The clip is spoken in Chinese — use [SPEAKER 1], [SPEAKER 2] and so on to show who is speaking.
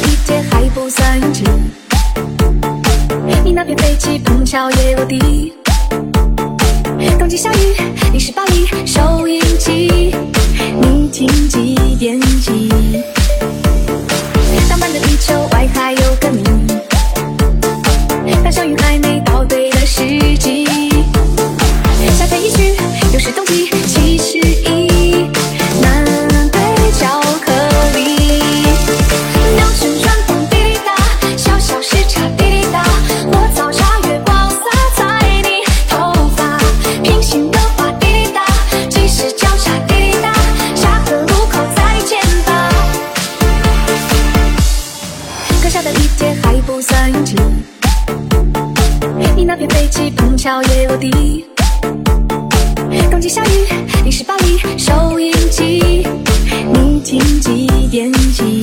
[SPEAKER 1] 一切还不算拥挤。你那片飞机碰巧也落地。冬季下雨，你是巴黎收音机，你听几点几？下的地铁还不算拥挤，你那片飞机碰巧也落地。东京下雨，你是巴黎收音机，你听几点几？